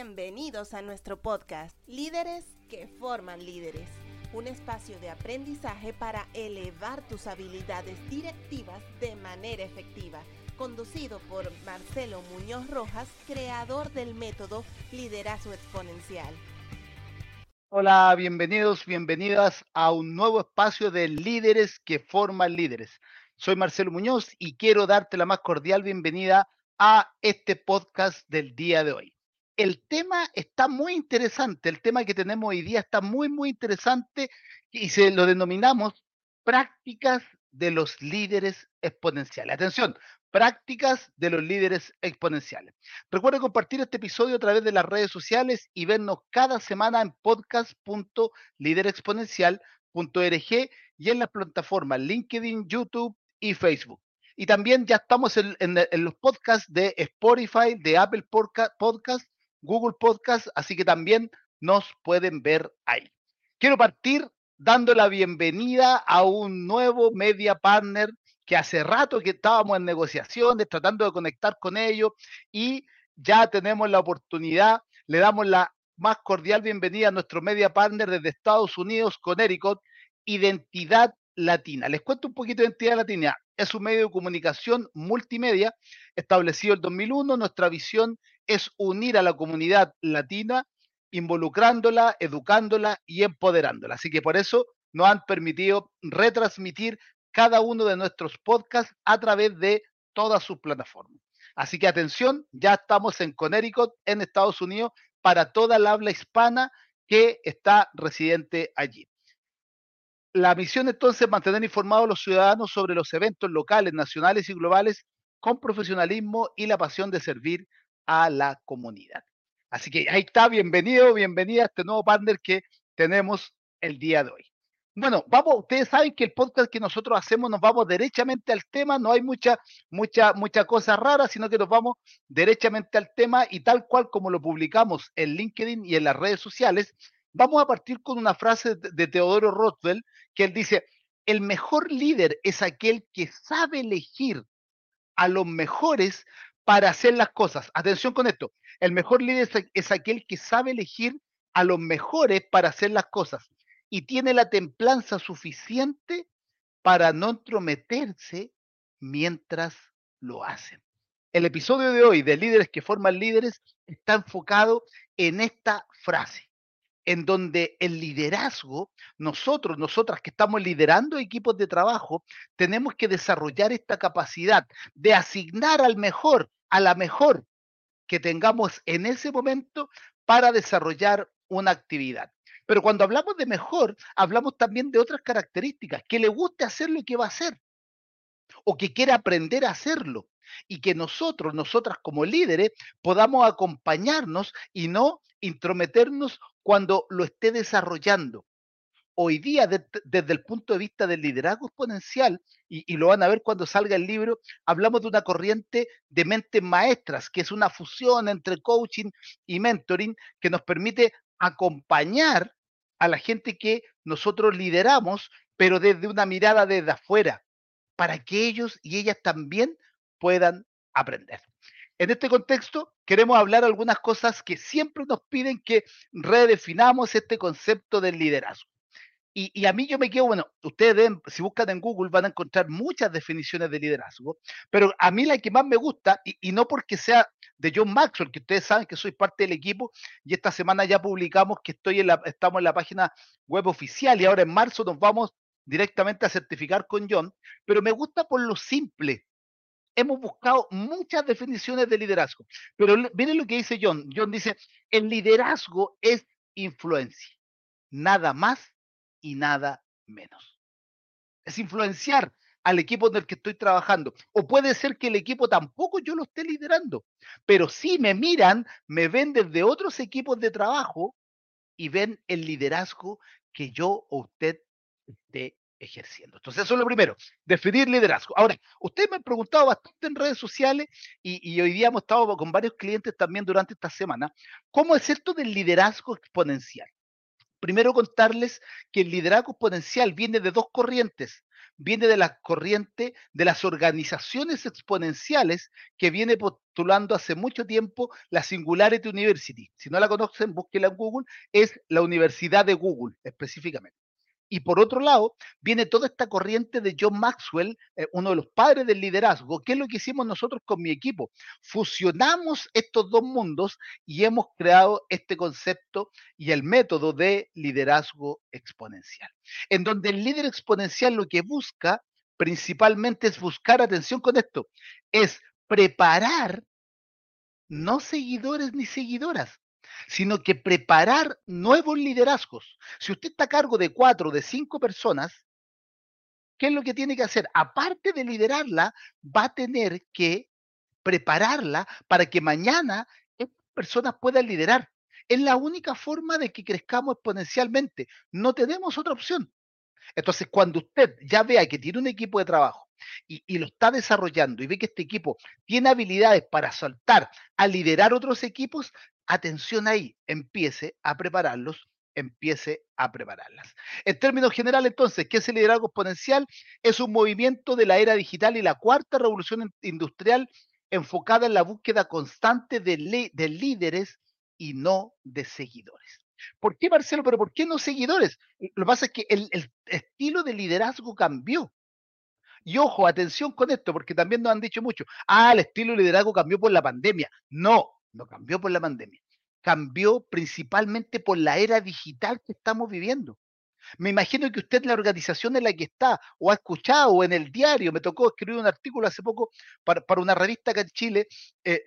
Bienvenidos a nuestro podcast, Líderes que forman líderes, un espacio de aprendizaje para elevar tus habilidades directivas de manera efectiva, conducido por Marcelo Muñoz Rojas, creador del método Liderazgo Exponencial. Hola, bienvenidos, bienvenidas a un nuevo espacio de líderes que forman líderes. Soy Marcelo Muñoz y quiero darte la más cordial bienvenida a este podcast del día de hoy el tema está muy interesante, el tema que tenemos hoy día está muy, muy interesante y se lo denominamos prácticas de los líderes exponenciales. Atención, prácticas de los líderes exponenciales. Recuerda compartir este episodio a través de las redes sociales y vernos cada semana en podcast.liderexponencial.org y en las plataformas LinkedIn, YouTube y Facebook. Y también ya estamos en, en los podcasts de Spotify, de Apple Podcast Google Podcast, así que también nos pueden ver ahí. Quiero partir dando la bienvenida a un nuevo media partner que hace rato que estábamos en negociaciones, tratando de conectar con ellos y ya tenemos la oportunidad, le damos la más cordial bienvenida a nuestro media partner desde Estados Unidos, Connecticut, Identidad Latina. Les cuento un poquito de Identidad Latina. Es un medio de comunicación multimedia establecido en 2001. Nuestra visión es unir a la comunidad latina, involucrándola, educándola y empoderándola. Así que por eso nos han permitido retransmitir cada uno de nuestros podcasts a través de todas sus plataformas. Así que atención, ya estamos en Connecticut, en Estados Unidos, para toda la habla hispana que está residente allí. La misión entonces es mantener informados a los ciudadanos sobre los eventos locales, nacionales y globales con profesionalismo y la pasión de servir a la comunidad. Así que ahí está, bienvenido, bienvenida a este nuevo partner que tenemos el día de hoy. Bueno, vamos, ustedes saben que el podcast que nosotros hacemos nos vamos derechamente al tema, no hay mucha, mucha, mucha cosa rara, sino que nos vamos derechamente al tema y tal cual como lo publicamos en LinkedIn y en las redes sociales, vamos a partir con una frase de Teodoro Roosevelt que él dice, el mejor líder es aquel que sabe elegir a los mejores para hacer las cosas. Atención con esto. El mejor líder es, aquel que sabe elegir a los mejores para hacer las cosas y tiene la templanza suficiente para no entrometerse mientras lo hacen. El episodio de hoy de Líderes que forman líderes está enfocado en esta frase en donde el liderazgo, nosotros, nosotras que estamos liderando equipos de trabajo, tenemos que desarrollar esta capacidad de asignar al mejor, a la mejor que tengamos en ese momento para desarrollar una actividad. Pero cuando hablamos de mejor, hablamos también de otras características, que le guste hacer lo que va a hacer o que quiera aprender a hacerlo y que nosotros, nosotras como líderes, podamos acompañarnos y no intrometernos cuando lo esté desarrollando. Hoy día, desde el punto de vista del liderazgo exponencial, y, lo van a ver cuando salga el libro, hablamos de una corriente de mentes maestras, que es una fusión entre coaching y mentoring que nos permite acompañar a la gente que nosotros lideramos, pero desde una mirada desde afuera, para que ellos y ellas también puedan aprender. En este contexto, queremos hablar algunas cosas que siempre nos piden que redefinamos este concepto del liderazgo. Y, a mí yo me quedo, bueno, ustedes si buscan en Google van a encontrar muchas definiciones de liderazgo, pero a mí la que más me gusta, y, no porque sea de John Maxwell, que ustedes saben que soy parte del equipo, y esta semana ya publicamos que estoy en la, estamos en la página web oficial y ahora en marzo nos vamos directamente a certificar con John, pero me gusta por lo simple. Hemos buscado muchas definiciones de liderazgo, pero miren lo que dice John. John dice, el liderazgo es influencia, nada más y nada menos. Es influenciar al equipo en el que estoy trabajando. O puede ser que el equipo tampoco yo lo esté liderando, pero sí me miran, me ven desde otros equipos de trabajo y ven el liderazgo que yo o usted esté ejerciendo. Entonces, eso es lo primero, definir liderazgo. Ahora, ustedes me han preguntado bastante en redes sociales y, hoy día hemos estado con varios clientes también durante esta semana, ¿cómo es esto del liderazgo exponencial? Primero contarles que el liderazgo exponencial viene de dos corrientes. viene de la corriente de las organizaciones exponenciales que viene postulando hace mucho tiempo la Singularity University. Si no la conocen, búsquenla en Google, es la Universidad de Google específicamente. Y por otro lado, viene toda esta corriente de John Maxwell, eh, uno de los padres del liderazgo. ¿Qué es lo que hicimos nosotros con mi equipo? Fusionamos estos dos mundos y hemos creado este concepto y el método de liderazgo exponencial, en donde el líder exponencial lo que busca principalmente es buscar, atención con esto, es preparar no seguidores ni seguidoras, sino que preparar nuevos liderazgos. Si usted está a cargo de cuatro, de cinco personas, ¿qué es lo que tiene que hacer? Aparte de liderarla, va a tener que prepararla para que mañana estas personas puedan liderar. Es la única forma de que crezcamos exponencialmente. No tenemos otra opción. Entonces, cuando usted ya vea que tiene un equipo de trabajo y, y, lo está desarrollando y ve que este equipo tiene habilidades para saltar a liderar otros equipos, atención ahí, empiece a prepararlos, empiece a prepararlas. En términos generales, entonces, ¿qué es el liderazgo exponencial? Es un movimiento de la era digital y la cuarta revolución industrial enfocada en la búsqueda constante de, de líderes y no de seguidores. ¿Por qué, Marcelo? Pero ¿por qué no seguidores? Lo que pasa es que el, el estilo de liderazgo cambió. Y ojo, atención con esto, porque también nos han dicho mucho, ah, el estilo de liderazgo cambió por la pandemia. No, no cambió por la pandemia, cambió principalmente por la era digital que estamos viviendo. Me imagino que usted la organización en la que está, o ha escuchado, o en el diario, me tocó escribir un artículo hace poco para, para una revista acá en Chile, eh,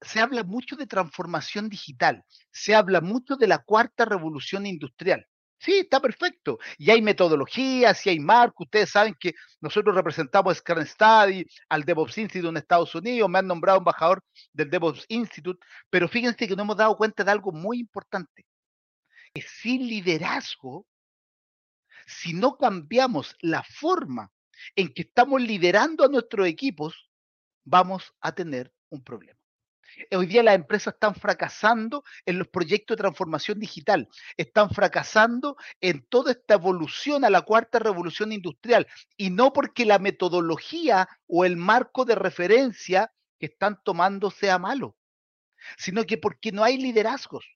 se habla mucho de transformación digital, se habla mucho de la cuarta revolución industrial. Sí, está perfecto. Y hay metodologías, y hay marcos. Ustedes saben que nosotros representamos a Scrum Study, al DevOps Institute en Estados Unidos, me han nombrado embajador del DevOps Institute, pero fíjense que no hemos dado cuenta de algo muy importante. Que sin liderazgo, si no cambiamos la forma en que estamos liderando a nuestros equipos, vamos a tener un problema. Hoy día las empresas están fracasando en los proyectos de transformación digital, están fracasando en toda esta evolución a la cuarta revolución industrial, y no porque la metodología o el marco de referencia que están tomando sea malo, sino que porque no hay liderazgos.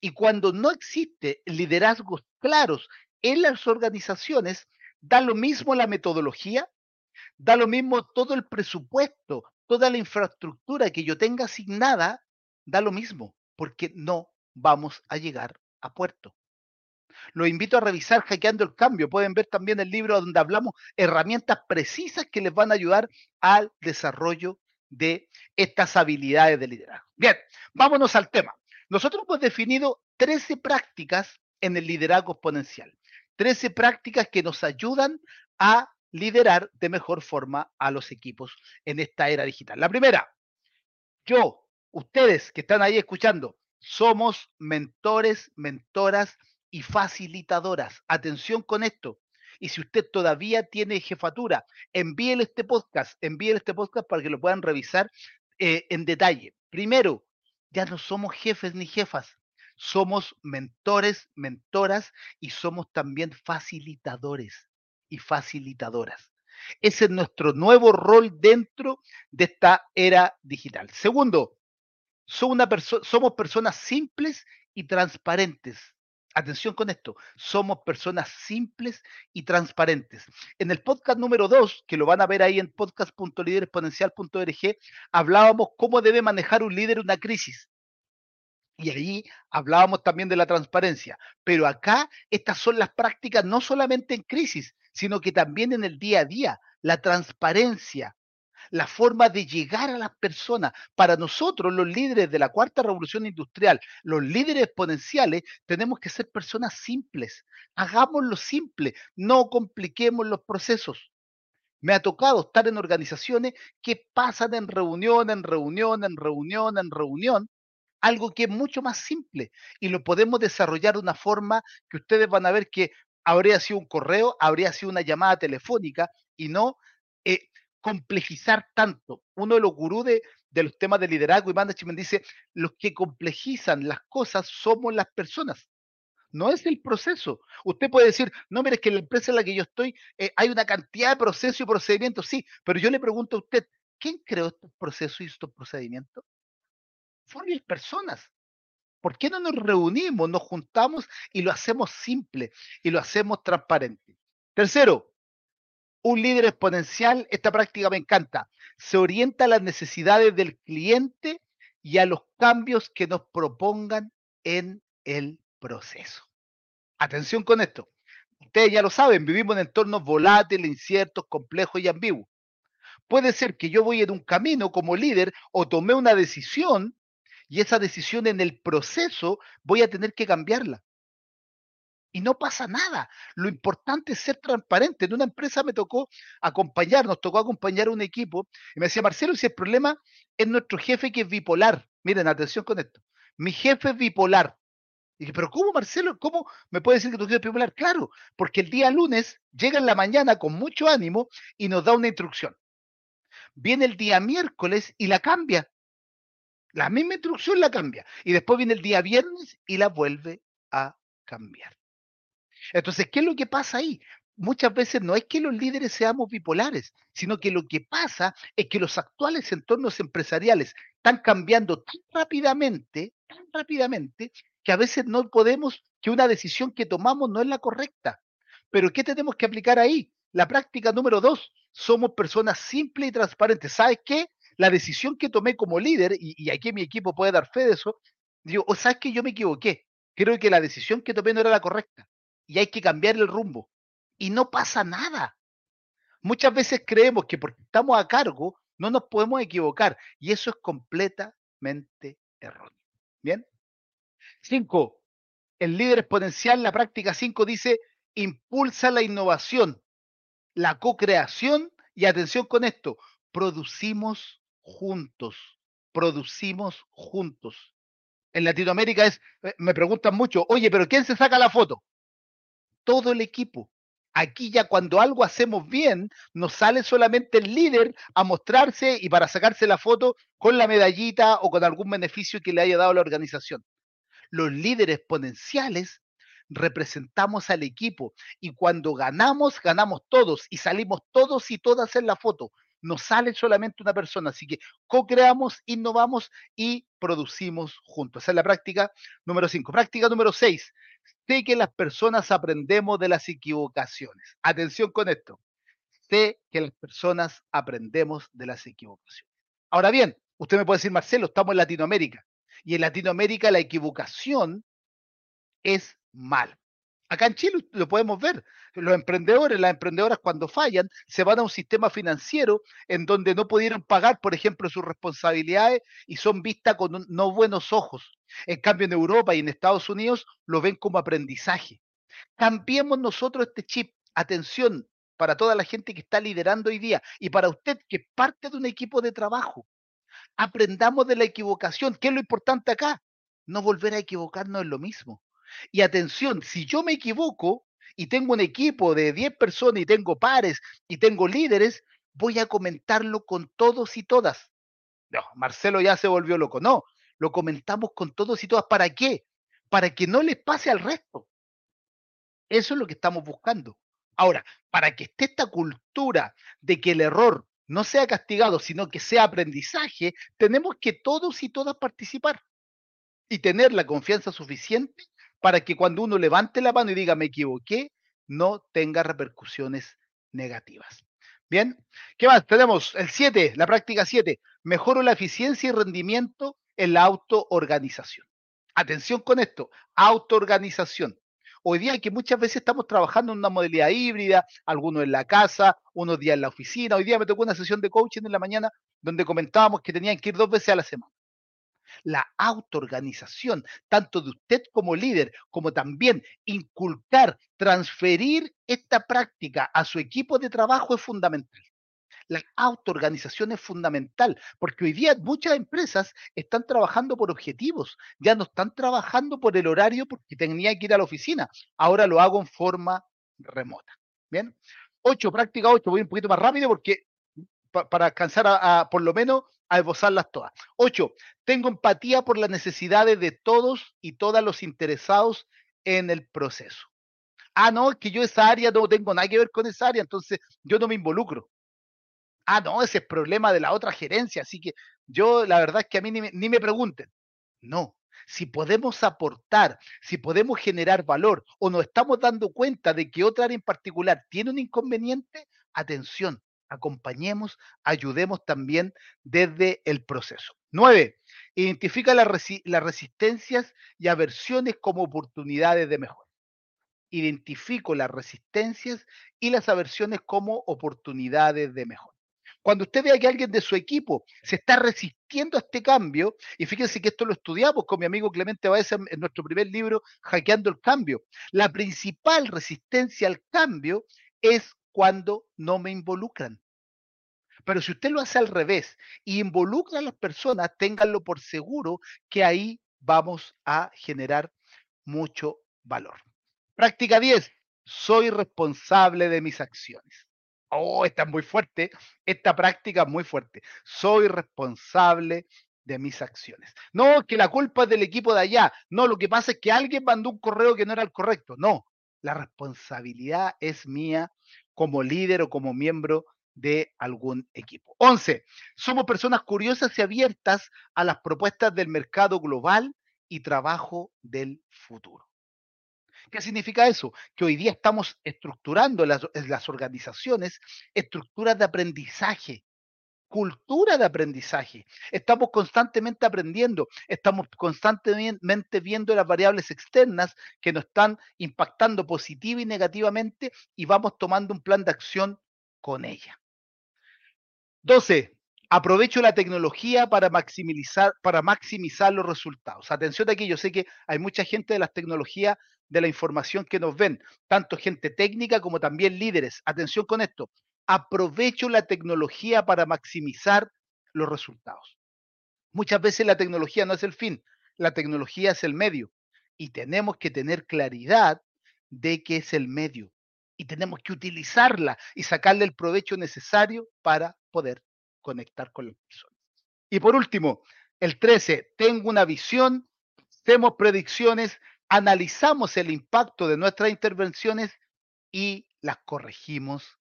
Y cuando no existe liderazgos claros en las organizaciones, da lo mismo la metodología, da lo mismo todo el presupuesto, toda la infraestructura que yo tenga asignada, da lo mismo, porque no vamos a llegar a puerto. Los invito a revisar Hackeando el Cambio. Pueden ver también el libro donde hablamos herramientas precisas que les van a ayudar al desarrollo de estas habilidades de liderazgo. Bien, vámonos al tema. Nosotros hemos definido 13 prácticas en el liderazgo exponencial. 13 prácticas que nos ayudan a liderar de mejor forma a los equipos en esta era digital. La primera, yo, ustedes que están ahí escuchando, somos mentores, mentoras y facilitadoras. Atención con esto. Y si usted todavía tiene jefatura, envíele este podcast, envíele este podcast para que lo puedan revisar eh, en detalle. Primero, ya no somos jefes ni jefas, somos mentores, mentoras y somos también facilitadores y facilitadoras. Ese es nuestro nuevo rol dentro de esta era digital. Segundo, somos personas simples y transparentes. Atención con esto, somos personas simples y transparentes. En el podcast número 2, que lo van a ver ahí en podcast.lideresponencial.org, hablábamos cómo debe manejar un líder una crisis. Y ahí hablábamos también de la transparencia. Pero acá estas son las prácticas no solamente en crisis, sino que también en el día a día, la transparencia, la forma de llegar a las personas. Para nosotros, los líderes de la cuarta revolución industrial, los líderes exponenciales, tenemos que ser personas simples. Hagámoslo simple, no compliquemos los procesos. Me ha tocado estar en organizaciones que pasan en reunión, en reunión, en reunión, en reunión, algo que es mucho más simple y lo podemos desarrollar de una forma que ustedes van a ver que habría sido un correo, habría sido una llamada telefónica y no eh, complejizar tanto. Uno de los gurús de, los temas de liderazgo y management dice, los que complejizan las cosas somos las personas. no es el proceso. Usted puede decir, no, mire, es que en la empresa en la que yo estoy eh, hay una cantidad de procesos y procedimientos, sí, pero yo le pregunto a usted, ¿quién creó estos procesos y estos procedimientos? Fueron las personas. ¿Por qué no nos reunimos, nos juntamos y lo hacemos simple y lo hacemos transparente? Tercero, un líder exponencial, esta práctica me encanta, se orienta a las necesidades del cliente y a los cambios que nos propongan en el proceso. Atención con esto. Ustedes ya lo saben, vivimos en entornos volátiles, inciertos, complejos y ambiguos. Puede ser que yo voy en un camino como líder o tomé una decisión y esa decisión en el proceso voy a tener que cambiarla. Y no pasa nada. Lo importante es ser transparente. En una empresa me tocó acompañar, nos tocó acompañar a un equipo y me decía, Marcelo, si el problema es nuestro jefe que es bipolar. Miren, atención con esto. Mi jefe es bipolar. Y dije, pero ¿cómo, Marcelo? ¿Cómo me puede decir que tu jefe es bipolar? Claro, porque el día lunes llega en la mañana con mucho ánimo y nos da una instrucción. Viene el día miércoles y la cambia. La misma instrucción la cambia. Y después viene el día viernes y la vuelve a cambiar. Entonces, ¿qué es lo que pasa ahí? Muchas veces no es que los líderes seamos bipolares, sino que lo que pasa es que los actuales entornos empresariales están cambiando tan rápidamente, tan rápidamente, que a veces no podemos, que una decisión que tomamos no es la correcta. Pero ¿qué tenemos que aplicar ahí? La práctica número dos, somos personas simples y transparentes. ¿Sabes qué? La decisión que tomé como líder, y, aquí mi equipo puede dar fe de eso, digo, o sabes que yo me equivoqué. Creo que la decisión que tomé no era la correcta y hay que cambiar el rumbo. Y no pasa nada. Muchas veces creemos que porque estamos a cargo no nos podemos equivocar y eso es completamente erróneo. Bien. Cinco, el líder exponencial, la práctica cinco dice, impulsa la innovación, la co-creación y atención con esto, producimos juntos, producimos juntos. En Latinoamérica es, eh, me preguntan mucho, oye, pero ¿quién se saca la foto? todo el equipo. Aquí ya cuando algo hacemos bien, nos sale solamente el líder a mostrarse y para sacarse la foto con la medallita o con algún beneficio que le haya dado la organización. Los líderes exponenciales representamos al equipo y cuando ganamos, ganamos todos y salimos todos y todas en la foto. No sale solamente una persona, así que co-creamos, innovamos y producimos juntos. Esa es la práctica número 5. Práctica número 6 sé que las personas aprendemos de las equivocaciones. Atención con esto. Sé que las personas aprendemos de las equivocaciones. Ahora bien, usted me puede decir, Marcelo, estamos en Latinoamérica. Y en Latinoamérica la equivocación es mal. Acá en Chile lo podemos ver. Los emprendedores, las emprendedoras cuando fallan, se van a un sistema financiero en donde no pudieron pagar, por ejemplo, sus responsabilidades y son vistas con no buenos ojos. En cambio, en Europa y en Estados Unidos lo ven como aprendizaje. Cambiemos nosotros este chip. Atención para toda la gente que está liderando hoy día y para usted que es parte de un equipo de trabajo. Aprendamos de la equivocación. ¿Qué es lo importante acá? No volver a equivocarnos en lo mismo. Y atención, si yo me equivoco y tengo un equipo de 10 personas y tengo pares y tengo líderes, voy a comentarlo con todos y todas. No, Marcelo ya se volvió loco. No, lo comentamos con todos y todas. ¿Para qué? Para que no les pase al resto. Eso es lo que estamos buscando. Ahora, para que esté esta cultura de que el error no sea castigado, sino que sea aprendizaje, tenemos que todos y todas participar y tener la confianza suficiente para que cuando uno levante la mano y diga me equivoqué, no tenga repercusiones negativas. Bien, ¿qué más? Tenemos el 7, la práctica 7. Mejoro la eficiencia y rendimiento en la autoorganización. Atención con esto, autoorganización. Hoy día que muchas veces estamos trabajando en una modalidad híbrida, algunos en la casa, unos días en la oficina. Hoy día me tocó una sesión de coaching en la mañana donde comentábamos que tenían que ir dos veces a la semana la autoorganización, tanto de usted como líder, como también inculcar, transferir esta práctica a su equipo de trabajo es fundamental. La autoorganización es fundamental, porque hoy día muchas empresas están trabajando por objetivos, ya no están trabajando por el horario porque tenía que ir a la oficina, ahora lo hago en forma remota. Bien, ocho, práctica ocho, voy un poquito más rápido porque para alcanzar a, por lo menos a esbozarlas todas. Ocho, tengo empatía por las necesidades de todos y todas los interesados en el proceso. Ah, no, es que yo esa área no tengo nada que ver con esa área, entonces yo no me involucro. Ah, no, ese es problema de la otra gerencia, así que yo la verdad es que a mí ni me, ni me pregunten. No, si podemos aportar, si podemos generar valor o nos estamos dando cuenta de que otra área en particular tiene un inconveniente, atención, acompañemos, ayudemos también desde el proceso. Nueve, identifica las, resistencias y aversiones como oportunidades de mejora. Identifico las resistencias y las aversiones como oportunidades de mejora. Cuando usted vea que alguien de su equipo se está resistiendo a este cambio, y fíjense que esto lo estudiamos con mi amigo Clemente Baez en nuestro primer libro, Hackeando el Cambio, la principal resistencia al cambio es cuando no me involucran. Pero si usted lo hace al revés y involucra a las personas, ténganlo por seguro que ahí vamos a generar mucho valor. Práctica 10. Soy responsable de mis acciones. Oh, esta es muy fuerte. Esta práctica es muy fuerte. Soy responsable de mis acciones. No, que la culpa es del equipo de allá. No, lo que pasa es que alguien mandó un correo que no era el correcto. No, la responsabilidad es mía como líder o como miembro de algún equipo. 11. Somos personas curiosas y abiertas a las propuestas del mercado global y trabajo del futuro. ¿Qué significa eso? Que hoy día estamos estructurando las, las organizaciones estructuras de aprendizaje, cultura de aprendizaje. Estamos constantemente aprendiendo, estamos constantemente viendo las variables externas que nos están impactando positiva y negativamente y vamos tomando un plan de acción con ella. 12. Aprovecho la tecnología para maximizar, para maximizar los resultados. Atención aquí, yo sé que hay mucha gente de las tecnologías de la información que nos ven, tanto gente técnica como también líderes. Atención con esto, aprovecho la tecnología para maximizar los resultados. Muchas veces la tecnología no es el fin, la tecnología es el medio y tenemos que tener claridad de que es el medio y tenemos que utilizarla y sacarle el provecho necesario para poder conectar con las personas. Y por último, el 13, tengo una visión, hacemos predicciones, analizamos el impacto de nuestras intervenciones y las corregimos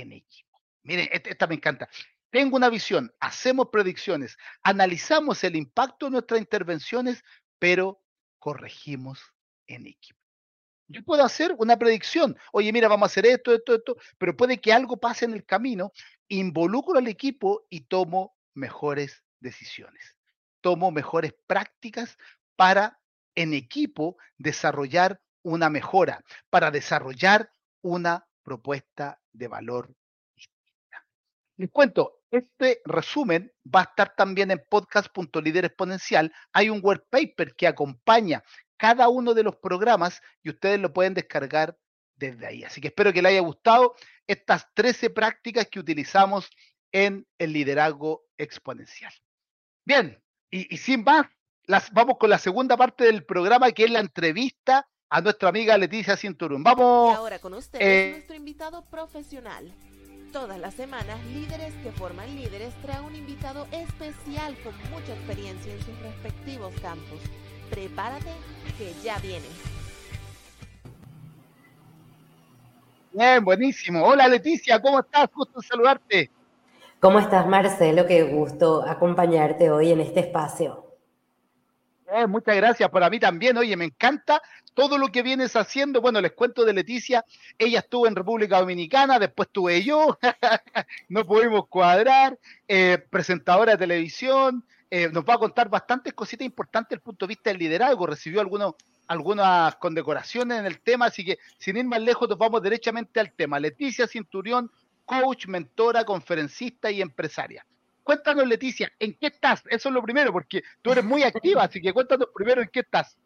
en equipo. Miren, esta me encanta. Tengo una visión, hacemos predicciones, analizamos el impacto de nuestras intervenciones, pero corregimos en equipo. Yo puedo hacer una predicción, oye, mira, vamos a hacer esto, esto, esto, pero puede que algo pase en el camino, involucro al equipo y tomo mejores decisiones, tomo mejores prácticas para en equipo desarrollar una mejora, para desarrollar una propuesta de valor distinta. Les cuento, este resumen va a estar también en podcast.líder exponencial. Hay un word paper que acompaña cada uno de los programas y ustedes lo pueden descargar desde ahí. Así que espero que les haya gustado estas 13 prácticas que utilizamos en el liderazgo exponencial. Bien, y, y sin más, vamos con la segunda parte del programa, que es la entrevista a nuestra amiga Leticia Cinturón. Vamos. Y ahora con ustedes, eh, nuestro invitado profesional. Todas las semanas, líderes que forman líderes traen un invitado especial con mucha experiencia en sus respectivos campos. Prepárate, que ya viene. Bien, buenísimo. Hola Leticia, ¿cómo estás? Gusto saludarte. ¿Cómo estás, Marcelo? Qué gusto acompañarte hoy en este espacio. Eh, muchas gracias, para mí también. Oye, me encanta todo lo que vienes haciendo. Bueno, les cuento de Leticia. Ella estuvo en República Dominicana, después tuve yo. no pudimos cuadrar. Eh, presentadora de televisión. Eh, nos va a contar bastantes cositas importantes desde el punto de vista del liderazgo. Recibió algunos, algunas condecoraciones en el tema, así que sin ir más lejos, nos vamos derechamente al tema. Leticia Cinturión, coach, mentora, conferencista y empresaria. Cuéntanos, Leticia, ¿en qué estás? Eso es lo primero, porque tú eres muy activa, así que cuéntanos primero en qué estás.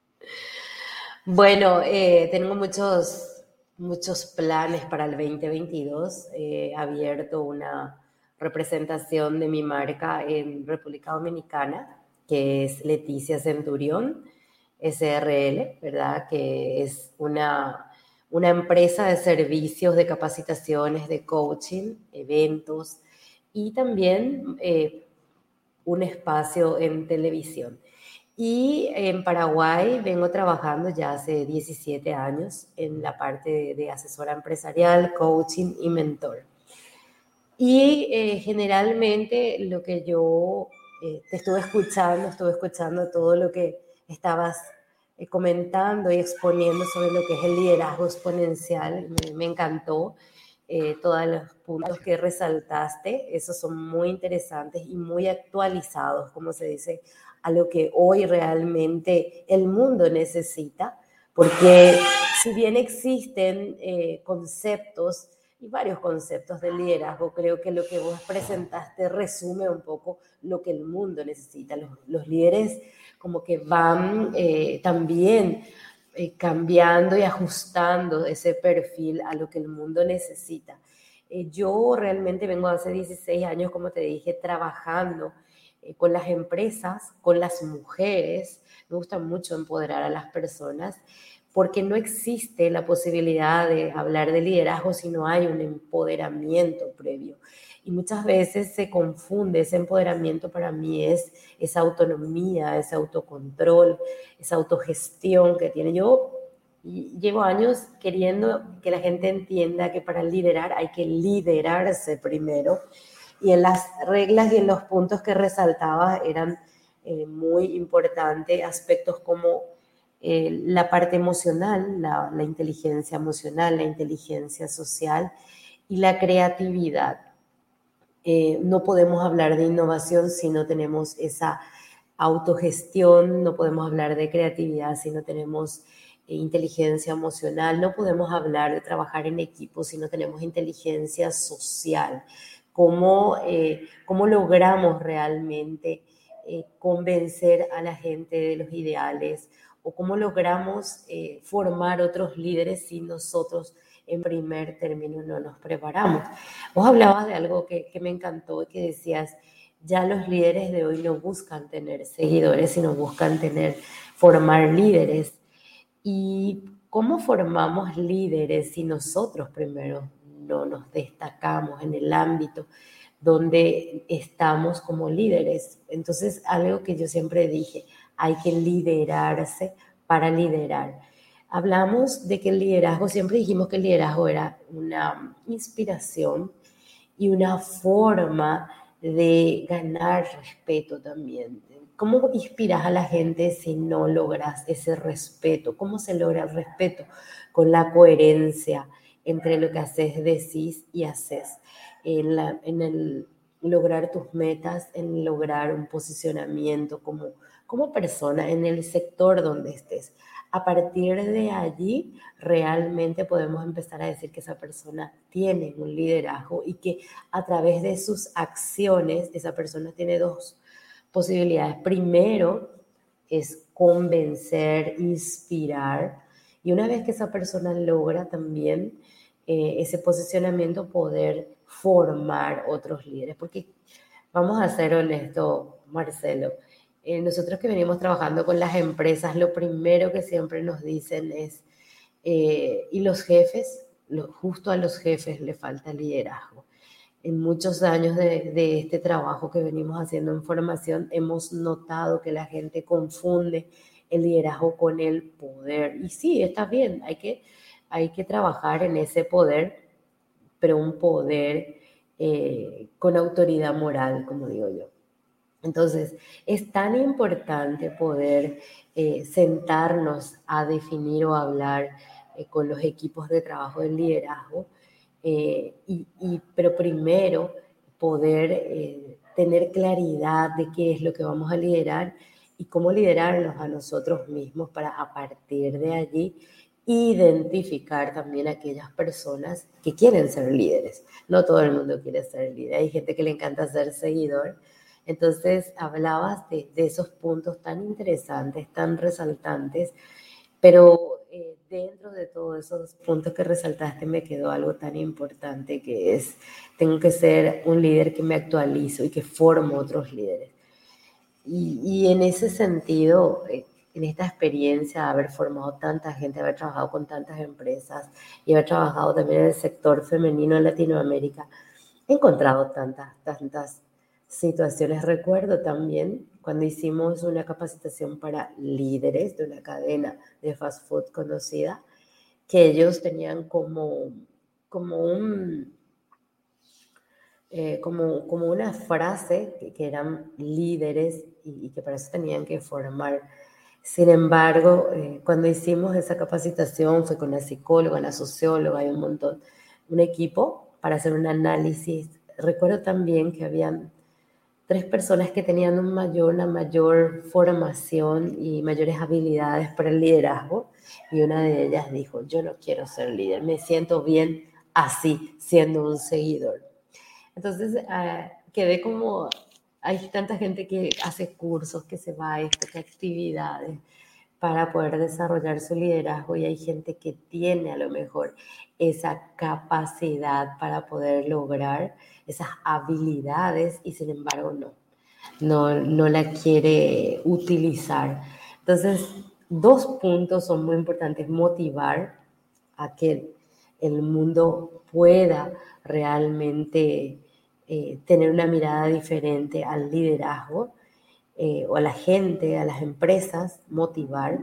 Bueno, eh, tengo muchos, muchos planes para el 2022. He abierto una representación de mi marca en República Dominicana, que es Leticia Centurión, SRL, ¿verdad? Que es una, una empresa de servicios, de capacitaciones, de coaching, eventos, y también eh, un espacio en televisión. Y en Paraguay vengo trabajando ya hace 17 años en la parte de, asesora empresarial, coaching y mentor. Y eh, generalmente lo que yo eh, te estuve escuchando, estuve escuchando todo lo que estabas eh, comentando y exponiendo sobre lo que es el liderazgo exponencial. Me, encantó todos los puntos que resaltaste. Esos son muy interesantes y muy actualizados, como se dice a lo que hoy realmente el mundo necesita, porque si bien existen eh, conceptos y varios conceptos de liderazgo, creo que lo que vos presentaste resume un poco lo que el mundo necesita. Los, líderes como que van eh, también eh, cambiando y ajustando ese perfil a lo que el mundo necesita. yo realmente vengo hace 16 años, como te dije, trabajando eh, con las empresas, con las mujeres. Me gusta mucho empoderar a las personas porque no existe la posibilidad de hablar de liderazgo si no hay un empoderamiento previo. Y muchas veces se confunde, ese empoderamiento para mí es esa autonomía, ese autocontrol, esa autogestión que tiene. Yo llevo años queriendo que la gente entienda que para liderar hay que liderarse primero y en las reglas y en los puntos que resaltaba eran eh, muy importantes aspectos como eh, la parte emocional, la, inteligencia emocional, la inteligencia social y la creatividad. Eh, no podemos hablar de innovación si no tenemos esa autogestión, no podemos hablar de creatividad si no tenemos inteligencia emocional, no podemos hablar de trabajar en equipo si no tenemos inteligencia social. Cómo, eh, cómo logramos realmente eh, convencer a la gente de los ideales o cómo logramos eh, formar otros líderes si nosotros en primer término no nos preparamos. Vos hablabas de algo que, que me encantó y que decías, ya los líderes de hoy no buscan tener seguidores, sino buscan tener, formar líderes. ¿Y cómo formamos líderes si nosotros primero no nos destacamos en el ámbito donde estamos como líderes. Entonces, algo que yo siempre dije, hay que liderarse para liderar. Hablamos de que el liderazgo, siempre dijimos que el liderazgo era una inspiración y una forma de ganar respeto también. ¿Cómo inspiras a la gente si no logras ese respeto? ¿Cómo se logra el respeto? Con la coherencia, entre lo que haces, decís y haces, en, la, en el lograr tus metas, en lograr un posicionamiento como, como persona en el sector donde estés. A partir de allí, realmente podemos empezar a decir que esa persona tiene un liderazgo y que a través de sus acciones, esa persona tiene dos posibilidades. Primero, es convencer, inspirar. Y una vez que esa persona logra también eh, ese posicionamiento poder formar otros líderes. Porque vamos a ser honestos, Marcelo, eh, nosotros que venimos trabajando con las empresas, lo primero que siempre nos dicen es, eh, y los jefes, justo a los jefes le falta liderazgo. En muchos años de, de, este trabajo que venimos haciendo en formación, hemos notado que la gente confunde el liderazgo con el poder. Y sí, está bien, hay que hay que trabajar en ese poder, pero un poder eh, con autoridad moral, como digo yo. Entonces, es tan importante poder eh, sentarnos a definir o hablar eh, con los equipos de trabajo del liderazgo, y, pero primero poder tener claridad de qué es lo que vamos a liderar y cómo liderarnos a nosotros mismos para a partir de allí identificar también a aquellas personas que quieren ser líderes. No todo el mundo quiere ser líder, hay gente que le encanta ser seguidor. Entonces hablabas de, esos puntos tan interesantes, tan resaltantes, pero eh, dentro de todos esos puntos que resaltaste me quedó algo tan importante que es, tengo que ser un líder que me actualizo y que formo otros líderes. Y, y en ese sentido, eh, en esta experiencia de haber formado tanta gente, haber trabajado con tantas empresas y haber trabajado también en el sector femenino en Latinoamérica, he encontrado tantas, tantas situaciones. Recuerdo también cuando hicimos una capacitación para líderes de una cadena de fast food conocida, que ellos tenían como, como un... Eh, como, como una frase que, eran líderes y, que para eso tenían que formar. Sin embargo, eh, cuando hicimos esa capacitación fue con la psicóloga, la socióloga y un montón, un equipo para hacer un análisis. Recuerdo también que habían tres personas que tenían un mayor, una mayor formación y mayores habilidades para el liderazgo y una de ellas dijo, yo no quiero ser líder, me siento bien así, siendo un seguidor. Entonces ah, quedé como, hay tanta gente que hace cursos, que se va a estas actividades para poder desarrollar su liderazgo y hay gente que tiene a lo mejor esa capacidad para poder lograr esas habilidades y sin embargo no, no, no la quiere utilizar. Entonces, dos puntos son muy importantes. Motivar a que el mundo pueda realmente eh, tener una mirada diferente al liderazgo eh, o a la gente, a las empresas, motivar.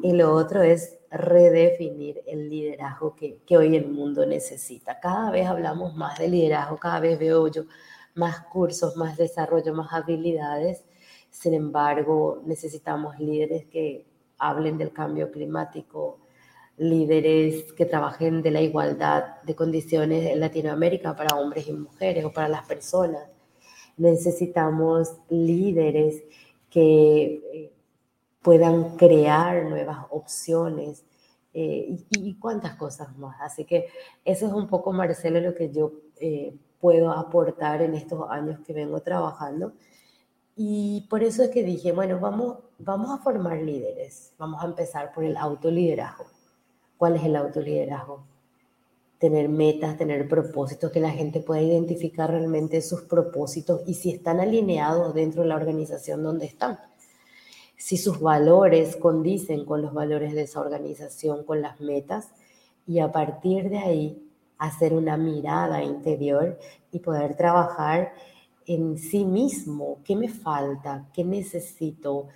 Y lo otro es redefinir el liderazgo que, que, hoy el mundo necesita. Cada vez hablamos más de liderazgo, cada vez veo yo más cursos, más desarrollo, más habilidades. Sin embargo, necesitamos líderes que hablen del cambio climático, líderes que trabajen de la igualdad de condiciones en Latinoamérica para hombres y mujeres o para las personas. Necesitamos líderes que eh, puedan crear nuevas opciones eh, y, cuántas cosas más. Así que eso es un poco, Marcelo, lo que yo eh, puedo aportar en estos años que vengo trabajando. Y por eso es que dije, bueno, vamos, vamos a formar líderes. Vamos a empezar por el autoliderazgo. ¿Cuál es el autoliderazgo? Tener metas, tener propósitos, que la gente pueda identificar realmente sus propósitos y si están alineados dentro de la organización donde están. Si sus valores condicen con los valores de esa organización, con las metas, y a partir de ahí hacer una mirada interior y poder trabajar en sí mismo, qué me falta, qué necesito,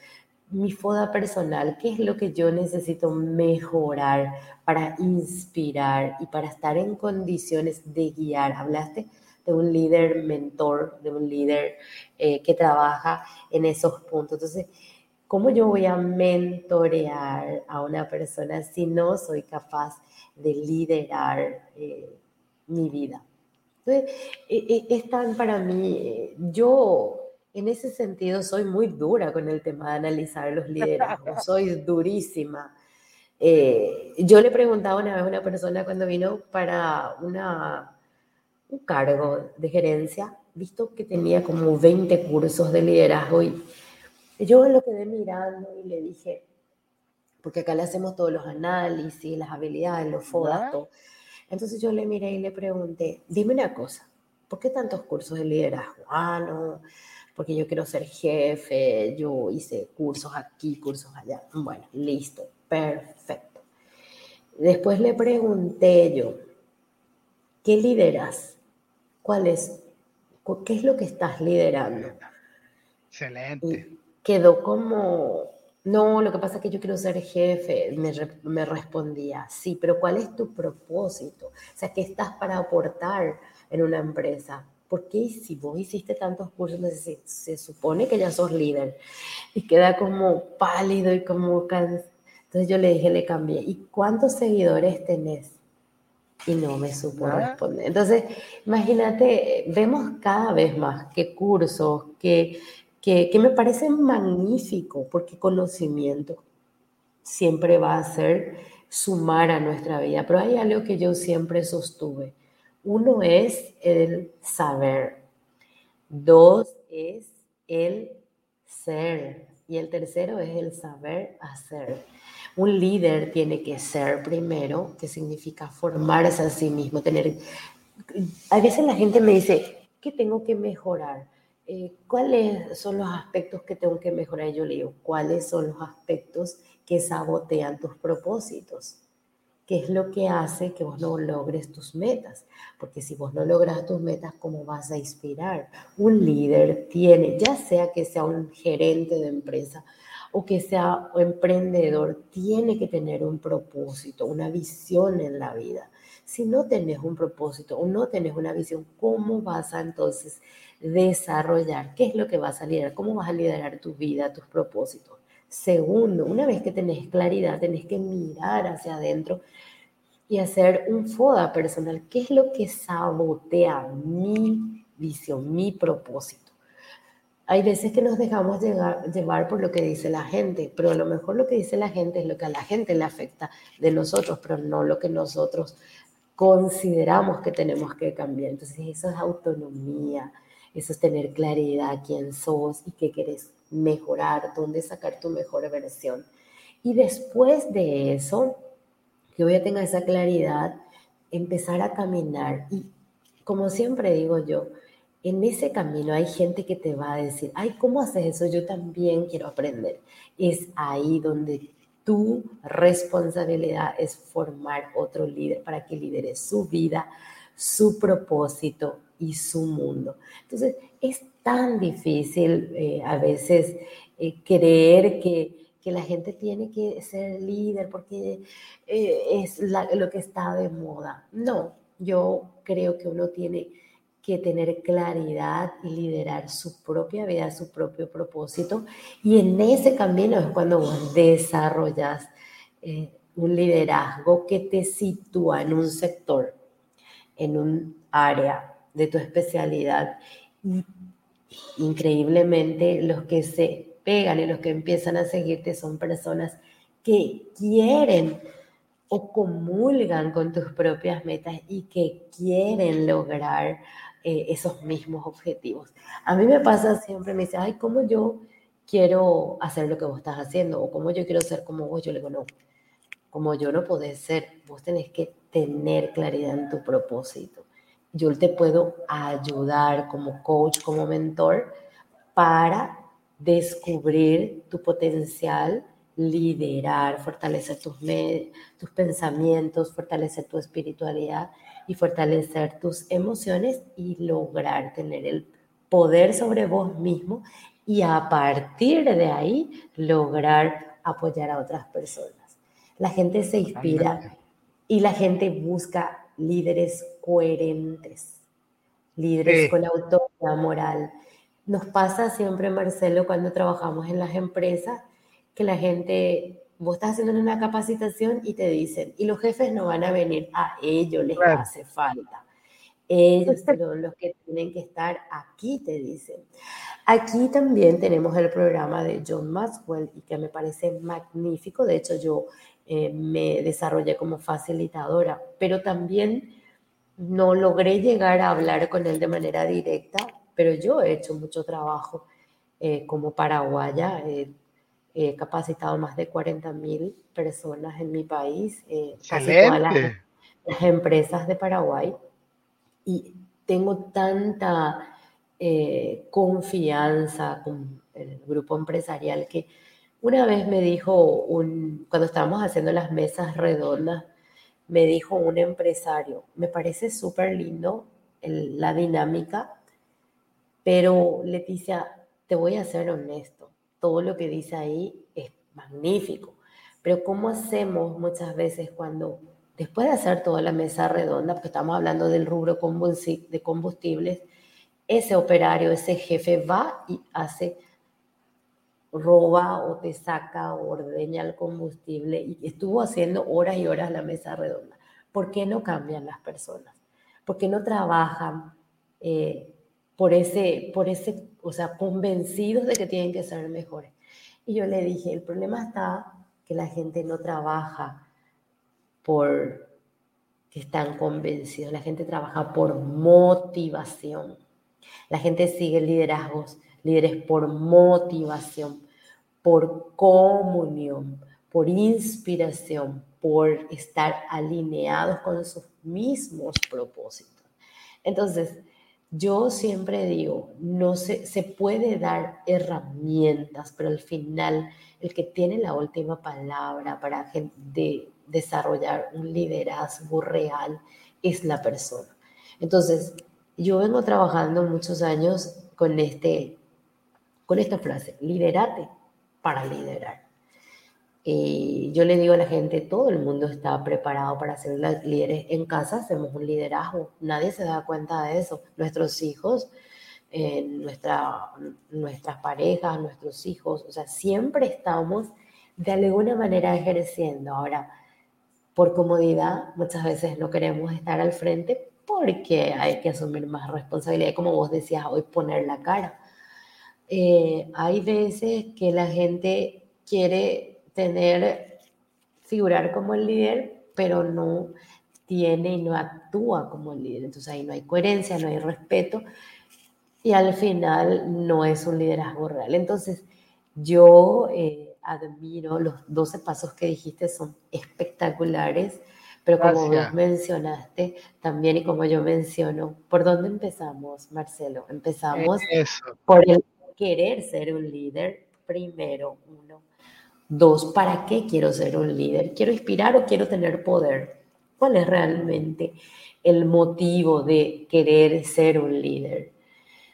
mi foda personal, qué es lo que yo necesito mejorar para inspirar y para estar en condiciones de guiar. Hablaste de un líder mentor, de un líder eh, que trabaja en esos puntos. Entonces, ¿Cómo yo voy a mentorear a una persona si no soy capaz de liderar eh, mi vida? Entonces, e, e, es para mí, eh, yo en ese sentido soy muy dura con el tema de analizar los liderazgos, soy durísima. Eh, yo le preguntaba una vez a una persona cuando vino para una, un cargo de gerencia, visto que tenía como 20 cursos de liderazgo y yo lo quedé mirando y le dije, porque acá le hacemos todos los análisis, las habilidades, los fotos. Entonces yo le miré y le pregunté, dime una cosa, ¿por qué tantos cursos de liderazgo? Ah, no, porque yo quiero ser jefe, yo hice cursos aquí, cursos allá. Bueno, listo, perfecto. Después le pregunté yo, ¿qué lideras? ¿Cuál es? ¿Qué es lo que estás liderando? Excelente quedó como, no, lo que pasa es que yo quiero ser jefe, me, me, respondía, sí, pero ¿cuál es tu propósito? O sea, ¿qué estás para aportar en una empresa? Porque si vos hiciste tantos cursos, se, se supone que ya sos líder y queda como pálido y como cansado. Entonces yo le dije, le cambié, ¿y cuántos seguidores tenés? Y no me supo ah. responder. Entonces, imagínate, vemos cada vez más que cursos, que que, me parece magnífico, porque conocimiento siempre va a ser sumar a nuestra vida. Pero hay algo que yo siempre sostuve. Uno es el saber. Dos es el ser. Y el tercero es el saber hacer. Un líder tiene que ser primero, que significa formarse a sí mismo, tener... A veces la gente me dice, ¿qué tengo que mejorar? Eh, ¿cuáles son los aspectos que tengo que mejorar? Yo le digo, ¿cuáles son los aspectos que sabotean tus propósitos? ¿Qué es lo que hace que vos no logres tus metas? Porque si vos no logras tus metas, ¿cómo vas a inspirar? Un líder tiene, ya sea que sea un gerente de empresa o que sea un emprendedor, tiene que tener un propósito, una visión en la vida. Si no tenés un propósito o no tenés una visión, ¿cómo vas a entonces desarrollar? ¿Qué es lo que vas a liderar? ¿Cómo vas a liderar tu vida, tus propósitos? Segundo, una vez que tenés claridad, tenés que mirar hacia adentro y hacer un FODA personal. ¿Qué es lo que sabotea mi visión, mi propósito? Hay veces que nos dejamos llevar por lo que dice la gente, pero a lo mejor lo que dice la gente es lo que a la gente le afecta de nosotros, pero no lo que nosotros consideramos que tenemos que cambiar. Entonces eso es autonomía, eso es tener claridad quién sos y qué querés mejorar, dónde sacar tu mejor versión. Y después de eso, que voy a tener esa claridad, empezar a caminar. Y como siempre digo yo, en ese camino hay gente que te va a decir, ay, ¿cómo haces eso? Yo también quiero aprender. Es ahí donde tu responsabilidad es formar otro líder para que lidere su vida, su propósito y su mundo. Entonces, es tan difícil eh, a veces eh, creer que, la gente tiene que ser líder porque eh, es lo que está de moda. No, yo creo que uno tiene que tener claridad y liderar su propia vida, su propio propósito. Y en ese camino es cuando vos desarrollas un liderazgo que te sitúa en un sector, en un área de tu especialidad increíblemente los que se pegan y los que empiezan a seguirte son personas que quieren o comulgan con tus propias metas y que quieren lograr eh, esos mismos objetivos. A mí me pasa siempre, me dice, ay, ¿cómo yo quiero hacer lo que vos estás haciendo? O ¿cómo yo quiero ser como vos? Yo le digo, no, como yo no podés ser, vos tenés que tener claridad en tu propósito yo te puedo ayudar como coach, como mentor, para descubrir tu potencial, liderar, fortalecer tus, tus pensamientos, fortalecer tu espiritualidad y fortalecer tus emociones y lograr tener el poder sobre vos mismo y a partir de ahí lograr apoyar a otras personas. La gente se inspira y la gente busca líderes coherentes, líderes con autoridad moral. Nos pasa siempre, Marcelo, cuando trabajamos en las empresas, que la gente, vos estás haciendo una capacitación y te dicen, y los jefes no van a venir, a ellos les hace falta. Ellos son los que tienen que estar aquí, te dicen. Aquí también tenemos el programa de John Maxwell y que me parece magnífico. De hecho, yo eh, me desarrollé como facilitadora, pero también no logré llegar a hablar con él de manera directa, pero yo he hecho mucho trabajo eh, como paraguaya. he capacitado más de 40 mil personas en mi país, eh, casi todas las, las, empresas de Paraguay. Y tengo tanta confianza con el grupo empresarial que una vez me dijo, un, cuando estábamos haciendo las mesas redondas, me dijo un empresario, me parece súper lindo la dinámica, pero Leticia, te voy a ser honesto, todo lo que dice ahí es magnífico, pero ¿cómo hacemos muchas veces cuando después de hacer toda la mesa redonda, porque estamos hablando del rubro de combustibles, ese operario, ese jefe va y hace roba o te saca o ordeña el combustible y estuvo haciendo horas y horas la mesa redonda. ¿Por qué no cambian las personas? ¿Por qué no trabajan eh, por, ese, por ese, o sea, convencidos de que tienen que ser mejores? Y yo le dije, el problema está que la gente no trabaja por que están convencidos, la gente trabaja por motivación. La gente sigue liderazgos, líderes por motivación, por comunión, por inspiración, por estar alineados con sus mismos propósitos. Entonces, yo siempre digo, no se, se puede dar herramientas, pero al final el que tiene la última palabra para de desarrollar un liderazgo real es la persona. Entonces, yo vengo trabajando muchos años con, este, con esta frase, liderate para liderar. Y yo le digo a la gente, todo el mundo está preparado para ser líderes. En casa hacemos un liderazgo, nadie se da cuenta de eso. Nuestros hijos, eh, nuestra, nuestras parejas, nuestros hijos, o sea, siempre estamos de alguna manera ejerciendo. Ahora, por comodidad, muchas veces no queremos estar al frente porque hay que asumir más responsabilidad, como vos decías hoy, poner la cara. Eh, hay veces que la gente quiere tener, figurar como el líder, pero no tiene y no actúa como el líder. Entonces ahí no hay coherencia, no hay respeto y al final no es un liderazgo real. Entonces yo eh, admiro los 12 pasos que dijiste, son espectaculares, pero como vos mencionaste también y como yo menciono, ¿por dónde empezamos, Marcelo? Empezamos por el querer ser un líder primero, uno. Dos, ¿para qué quiero ser un líder? ¿Quiero inspirar o quiero tener poder? ¿Cuál es realmente el motivo de querer ser un líder?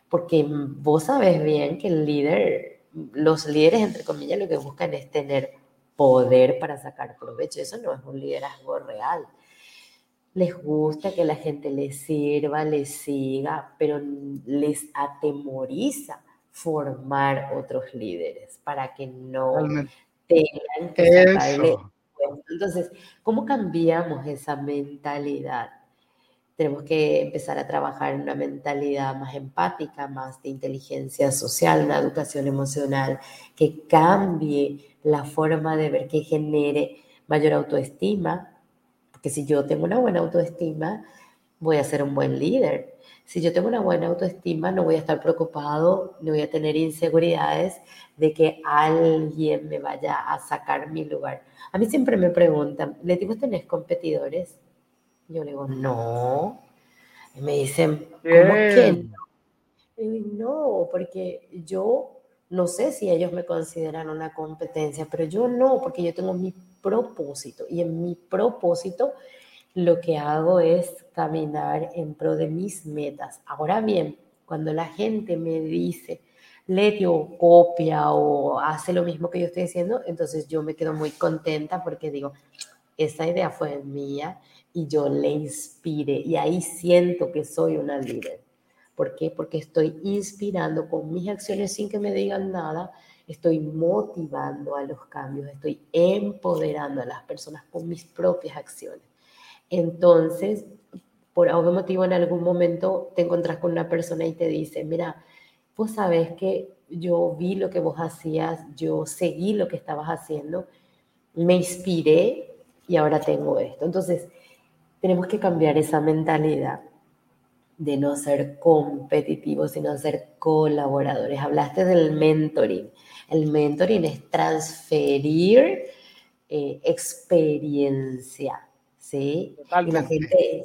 Porque vos sabes bien que el líder, los líderes, entre comillas, lo que buscan es tener poder para sacar provecho. Eso no es un liderazgo real. Les gusta que la gente les sirva, les siga, pero les atemoriza formar otros líderes para que no entonces, ¿cómo cambiamos esa mentalidad? Tenemos que empezar a trabajar en una mentalidad más empática, más de inteligencia social, una educación emocional que cambie la forma de ver, que genere mayor autoestima, porque si yo tengo una buena autoestima, voy a ser un buen líder. Si yo tengo una buena autoestima, no voy a estar preocupado, no voy a tener inseguridades de que alguien me vaya a sacar mi lugar. A mí siempre me preguntan, ¿le digo, tenés competidores? Yo le digo, no. Y me dicen, ¿cómo que no? Y digo, no, porque yo no sé si ellos me consideran una competencia, pero yo no, porque yo tengo mi propósito. Y en mi propósito lo que hago es caminar en pro de mis metas. Ahora bien, cuando la gente me dice, le o copia o hace lo mismo que yo estoy diciendo, entonces yo me quedo muy contenta porque digo, esa idea fue mía y yo le inspire y ahí siento que soy una líder. ¿Por qué? Porque estoy inspirando con mis acciones sin que me digan nada, estoy motivando a los cambios, estoy empoderando a las personas con mis propias acciones. Entonces, por algún motivo en algún momento te encontrás con una persona y te dice, mira, vos sabes que yo vi lo que vos hacías, yo seguí lo que estabas haciendo, me inspiré y ahora tengo esto. Entonces, tenemos que cambiar esa mentalidad de no ser competitivos, sino ser colaboradores. Hablaste del mentoring. El mentoring es transferir eh, experiencia ¿sí? y la gente,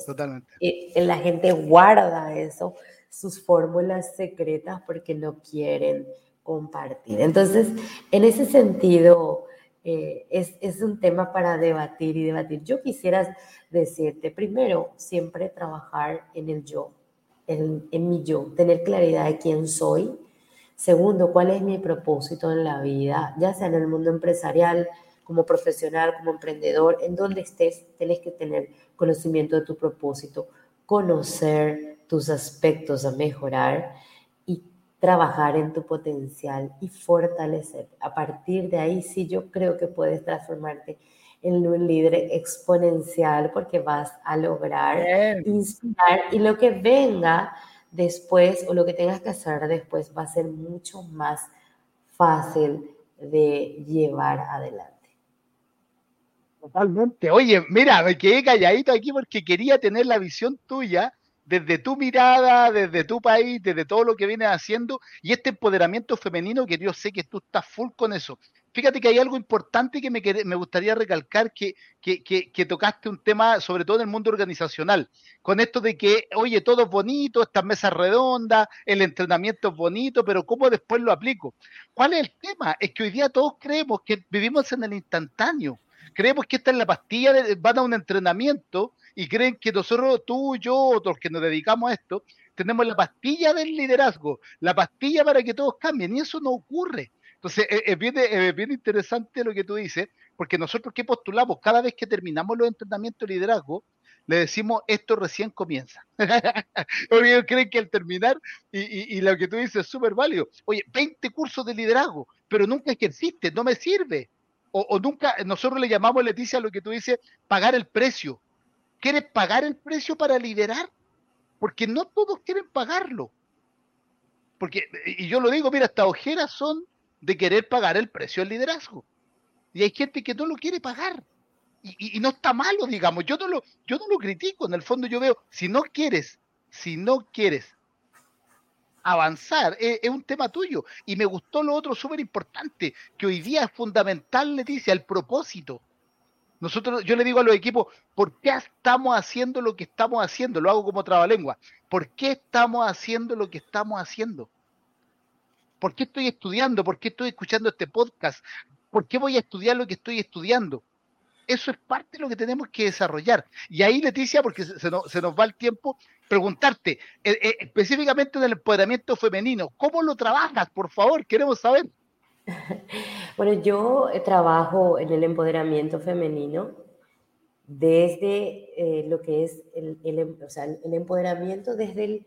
Y la gente guarda eso, sus fórmulas secretas porque no quieren compartir. Entonces, en ese sentido, eh, es, es, un tema para debatir y debatir. Yo quisiera decirte, primero, siempre trabajar en el yo, en, en mi yo, tener claridad de quién soy. Segundo, cuál es mi propósito en la vida, ya sea en el mundo empresarial, como profesional, como emprendedor, en donde estés, tienes que tener conocimiento de tu propósito, conocer tus aspectos a mejorar trabajar en tu potencial y fortalecer. A partir de ahí sí yo creo que puedes transformarte en un líder exponencial porque vas a lograr inspirar y lo que venga después o lo que tengas que hacer después va a ser mucho más fácil de llevar adelante. Totalmente. Oye, mira, me quedé calladito aquí porque quería tener la visión tuya desde tu mirada, desde tu país, desde todo lo que vienes haciendo y este empoderamiento femenino que yo sé que tú estás full con eso. fíjate que hay algo importante que me, gustaría recalcar, que, que, que, tocaste un tema, sobre todo en el mundo organizacional, con esto de que, oye, todo es bonito, estas mesas redondas, el entrenamiento es bonito, pero ¿cómo después lo aplico? ¿Cuál es el tema? Es que hoy día todos creemos que vivimos en el instantáneo. Creemos que esta es la pastilla, de, van a un entrenamiento y creen que nosotros, tú, yo, otros que nos dedicamos a esto, tenemos la pastilla del liderazgo, la pastilla para que todos cambien, y eso no ocurre. Entonces, es bien, es bien interesante lo que tú dices, porque nosotros que postulamos, cada vez que terminamos los entrenamientos de liderazgo, le decimos esto recién comienza. Porque ellos creen que al terminar, y, y, lo que tú dices es súper válido. Oye, 20 cursos de liderazgo, pero nunca ejerciste, no me sirve. O, o, nunca, nosotros le llamamos, Leticia, lo que tú dices, pagar el precio. ¿Quieres pagar el precio para liderar? Porque no todos quieren pagarlo. Porque, y yo lo digo, mira, estas ojeras son de querer pagar el precio del liderazgo. Y hay gente que no lo quiere pagar. Y, no está malo, digamos. Yo no, lo, yo no lo critico. En el fondo yo veo, si no quieres, si no quieres avanzar, es, es un tema tuyo. Y me gustó lo otro súper importante, que hoy día es fundamental, Leticia, el propósito. Nosotros, yo le digo a los equipos, ¿por qué estamos haciendo lo que estamos haciendo? Lo hago como trabalengua. ¿Por qué estamos haciendo lo que estamos haciendo? ¿Por qué estoy estudiando? ¿Por qué estoy escuchando este podcast? ¿Por qué voy a estudiar lo que estoy estudiando? Eso es parte de lo que tenemos que desarrollar. Y ahí, Leticia, porque se nos, va el tiempo, preguntarte eh, eh, específicamente del empoderamiento femenino, ¿cómo lo trabajas? Por favor, queremos saber. Bueno, yo eh, trabajo en el empoderamiento femenino desde eh, lo que es el, el, o sea, el empoderamiento desde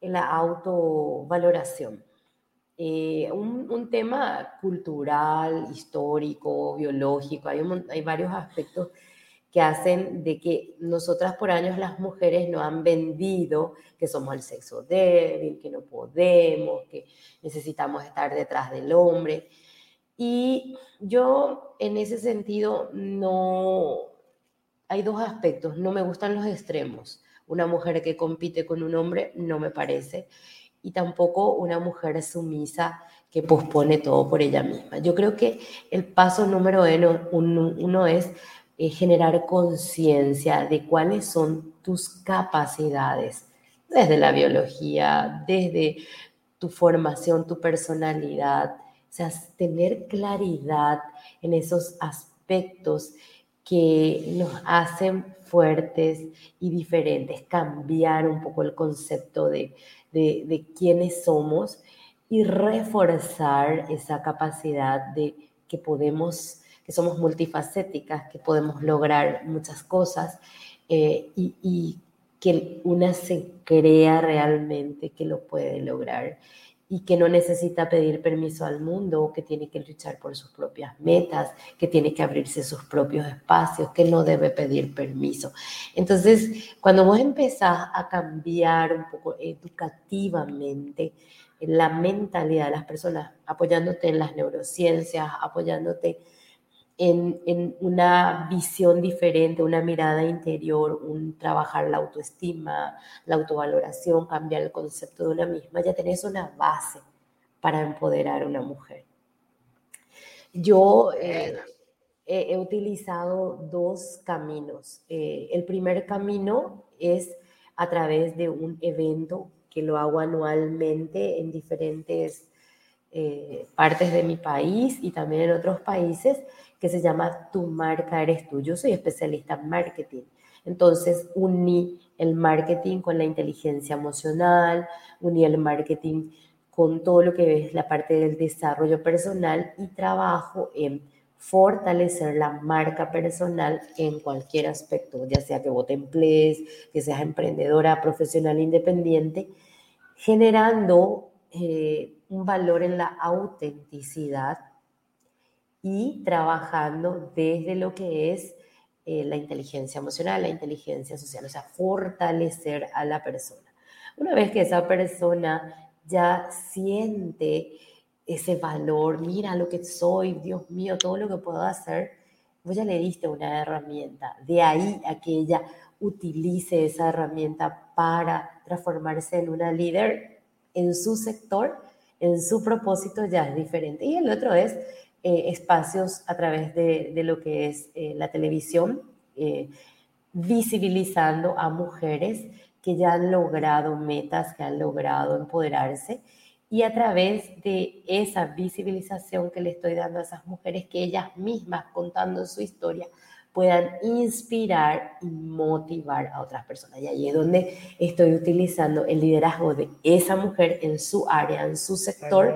la autovaloración. Eh, un, un, tema cultural, histórico, biológico, hay, hay varios aspectos que hacen de que nosotras por años las mujeres no han vendido que somos el sexo débil, que no podemos, que necesitamos estar detrás del hombre. Y yo en ese sentido no... Hay dos aspectos, no me gustan los extremos. Una mujer que compite con un hombre no me parece. Y tampoco una mujer sumisa que pospone todo por ella misma. Yo creo que el paso número uno, uno es eh, generar conciencia de cuáles son tus capacidades, desde la biología, desde tu formación, tu personalidad, o sea, tener claridad en esos aspectos que nos hacen fuertes y diferentes, cambiar un poco el concepto de, de, de quiénes somos y reforzar esa capacidad de que podemos que somos multifacéticas, que podemos lograr muchas cosas eh, y, que una se crea realmente que lo puede lograr y que no necesita pedir permiso al mundo, que tiene que luchar por sus propias metas, que tiene que abrirse sus propios espacios, que no debe pedir permiso. Entonces, cuando vos empezás a cambiar un poco educativamente la mentalidad de las personas, apoyándote en las neurociencias, apoyándote en, una visión diferente, una mirada interior, un trabajar la autoestima, la autovaloración, cambiar el concepto de una misma, ya tenés una base para empoderar a una mujer. Yo eh, he, utilizado dos caminos. Eh, el primer camino es a través de un evento que lo hago anualmente en diferentes eh, partes de mi país y también en otros países, que se llama Tu marca eres tú. Yo soy especialista en marketing. Entonces uní el marketing con la inteligencia emocional, uní el marketing con todo lo que es la parte del desarrollo personal y trabajo en fortalecer la marca personal en cualquier aspecto, ya sea que vos te emplees, que seas emprendedora, profesional, independiente, generando eh, un valor en la autenticidad y trabajando desde lo que es eh, la inteligencia emocional, la inteligencia social, o sea, fortalecer a la persona. Una vez que esa persona ya siente ese valor, mira lo que soy, Dios mío, todo lo que puedo hacer, vos ya le diste una herramienta. De ahí a que ella utilice esa herramienta para transformarse en una líder en su sector, en su propósito ya es diferente. Y el otro es eh, espacios a través de, lo que es eh, la televisión, visibilizando a mujeres que ya han logrado metas, que han logrado empoderarse y a través de esa visibilización que le estoy dando a esas mujeres, que ellas mismas contando su historia puedan inspirar y motivar a otras personas. Y ahí es donde estoy utilizando el liderazgo de esa mujer en su área, en su sector,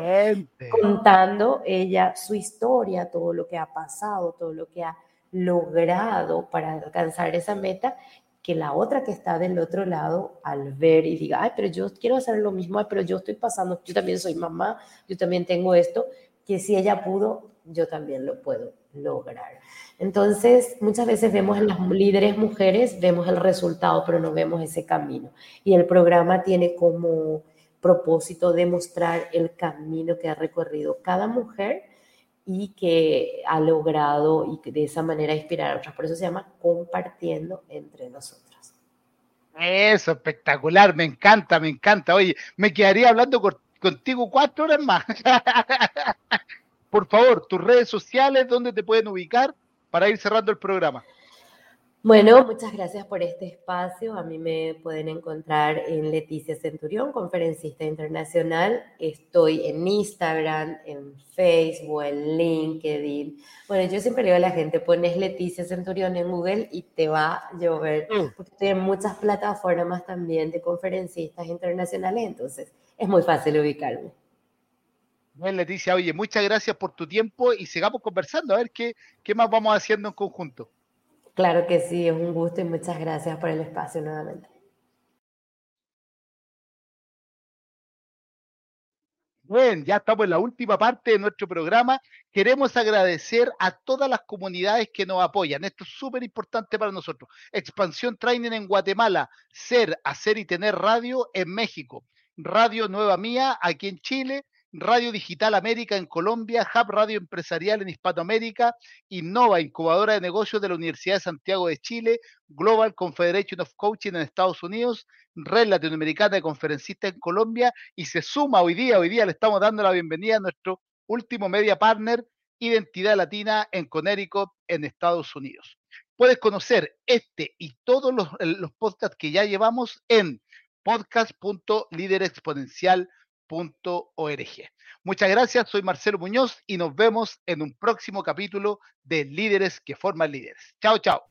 contando ella su historia, todo lo que ha pasado, todo lo que ha logrado para alcanzar esa meta que la otra que está del otro lado al ver y diga, ay, pero yo quiero hacer lo mismo, pero yo estoy pasando, yo también soy mamá, yo también tengo esto, que si ella pudo, yo también lo puedo lograr. Entonces, muchas veces vemos en las líderes mujeres, vemos el resultado, pero no vemos ese camino. Y el programa tiene como propósito demostrar el camino que ha recorrido cada mujer y que ha logrado y de esa manera inspirar a otras. Por eso se llama compartiendo entre nosotros. Eso, espectacular, me encanta, me encanta. Oye, me quedaría hablando contigo cuatro horas más. Por favor, tus redes sociales, ¿dónde te pueden ubicar para ir cerrando el programa? Bueno, muchas gracias por este espacio. A mí me pueden encontrar en Leticia Centurión, conferencista internacional. Estoy en Instagram, en Facebook, en LinkedIn. Bueno, yo siempre digo a la gente, pones Leticia Centurión en Google y te va a llover, mm. porque estoy en muchas plataformas también de conferencistas internacionales, entonces es muy fácil ubicarme. Bueno, Leticia, oye, muchas gracias por tu tiempo y sigamos conversando, a ver qué, qué más vamos haciendo en conjunto. Claro que sí, es un gusto y muchas gracias por el espacio nuevamente. Bien, ya estamos en la última parte de nuestro programa. Queremos agradecer a todas las comunidades que nos apoyan. Esto es súper importante para nosotros. Expansión Training en Guatemala, Ser, Hacer y Tener Radio en México, Radio Nueva Mía aquí en Chile, Radio Digital América en Colombia, Hub Radio Empresarial en Hispanoamérica, Innova, incubadora de negocios de la Universidad de Santiago de Chile, Global Confederation of Coaching en Estados Unidos, Red Latinoamericana de Conferencistas en Colombia y se suma hoy día, hoy día le estamos dando la bienvenida a nuestro último media partner, Identidad Latina en Connecticut en Estados Unidos. Puedes conocer este y todos los, los podcasts que ya llevamos en podcast.liderexponencial.com Muchas gracias, soy Marcelo Muñoz y nos vemos en un próximo capítulo de Líderes que forman líderes. Chao, chao.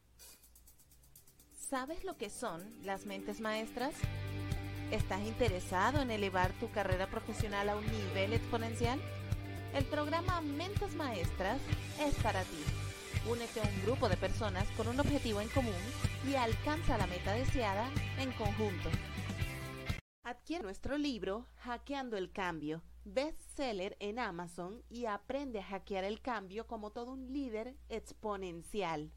¿Sabes lo que son las mentes maestras? ¿Estás interesado en elevar tu carrera profesional a un nivel exponencial? El programa Mentes Maestras es para ti. Únete a un grupo de personas con un objetivo en común y alcanza la meta deseada en conjunto. Adquiere nuestro libro Hackeando el Cambio, bestseller en Amazon y aprende a hackear el cambio como todo un líder exponencial.